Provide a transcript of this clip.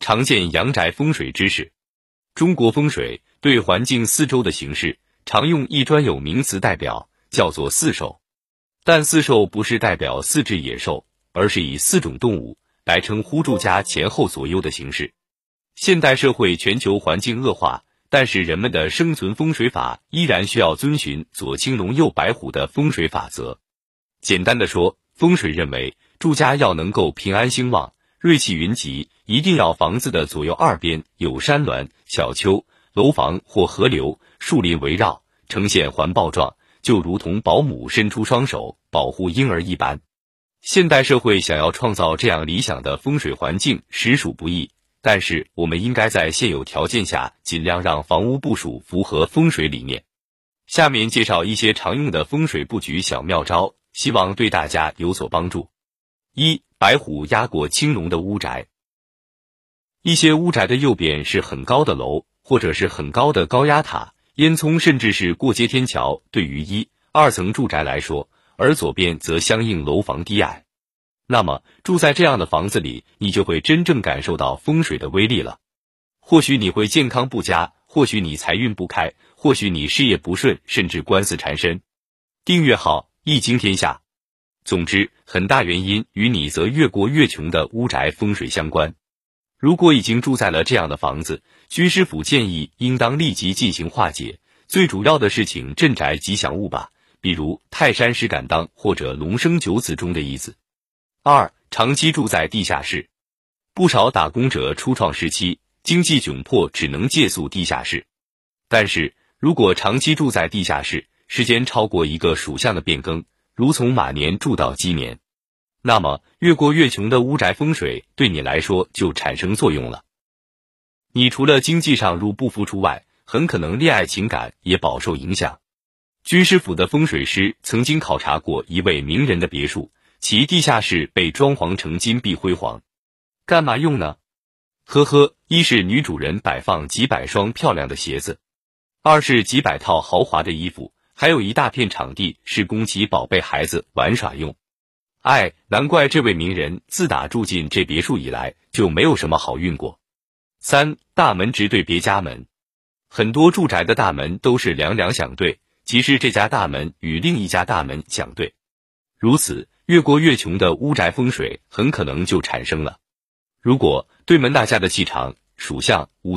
常见阳宅风水知识。中国风水对环境四周的形式，常用一专有名词代表，叫做四兽。但四兽不是代表四只野兽，而是以四种动物来称呼住家前后左右的形式。现代社会全球环境恶化，但是人们的生存风水法依然需要遵循左青龙右白虎的风水法则。简单的说，风水认为住家要能够平安兴旺、瑞气云集，一定要房子的左右二边有山峦、小丘、楼房或河流、树林围绕，呈现环抱状，就如同保姆伸出双手保护婴儿一般。现代社会想要创造这样理想的风水环境，实属不易。但是，我们应该在现有条件下，尽量让房屋部署符合风水理念。下面介绍一些常用的风水布局小妙招，希望对大家有所帮助。一、白虎压过青龙的屋宅。一些屋宅的右边是很高的楼，或者是很高的高压塔、烟囱，甚至是过街天桥。对于一、二层住宅来说，而左边则相应楼房低矮。那么住在这样的房子里，你就会真正感受到风水的威力了。或许你会健康不佳，或许你财运不开，或许你事业不顺，甚至官司缠身。订阅号易经天下。总之，很大原因与你则越过越穷的屋宅风水相关。如果已经住在了这样的房子，居师傅建议应当立即进行化解。最主要的是请镇宅吉祥物吧，比如泰山石敢当或者龙生九子中的一子。二、长期住在地下室，不少打工者初创时期经济窘迫，只能借宿地下室。但是如果长期住在地下室，时间超过一个属相的变更，如从马年住到鸡年，那么越过越穷的屋宅风水对你来说就产生作用了。你除了经济上入不敷出外，很可能恋爱情感也饱受影响。军师府的风水师曾经考察过一位名人的别墅。其地下室被装潢成金碧辉煌，干嘛用呢？呵呵，一是女主人摆放几百双漂亮的鞋子，二是几百套豪华的衣服，还有一大片场地是供其宝贝孩子玩耍用。哎，难怪这位名人自打住进这别墅以来就没有什么好运过。三大门直对别家门，很多住宅的大门都是两两相对，即是这家大门与另一家大门相对，如此。越过越穷的屋宅风水很可能就产生了。如果对门大家的气场属相五。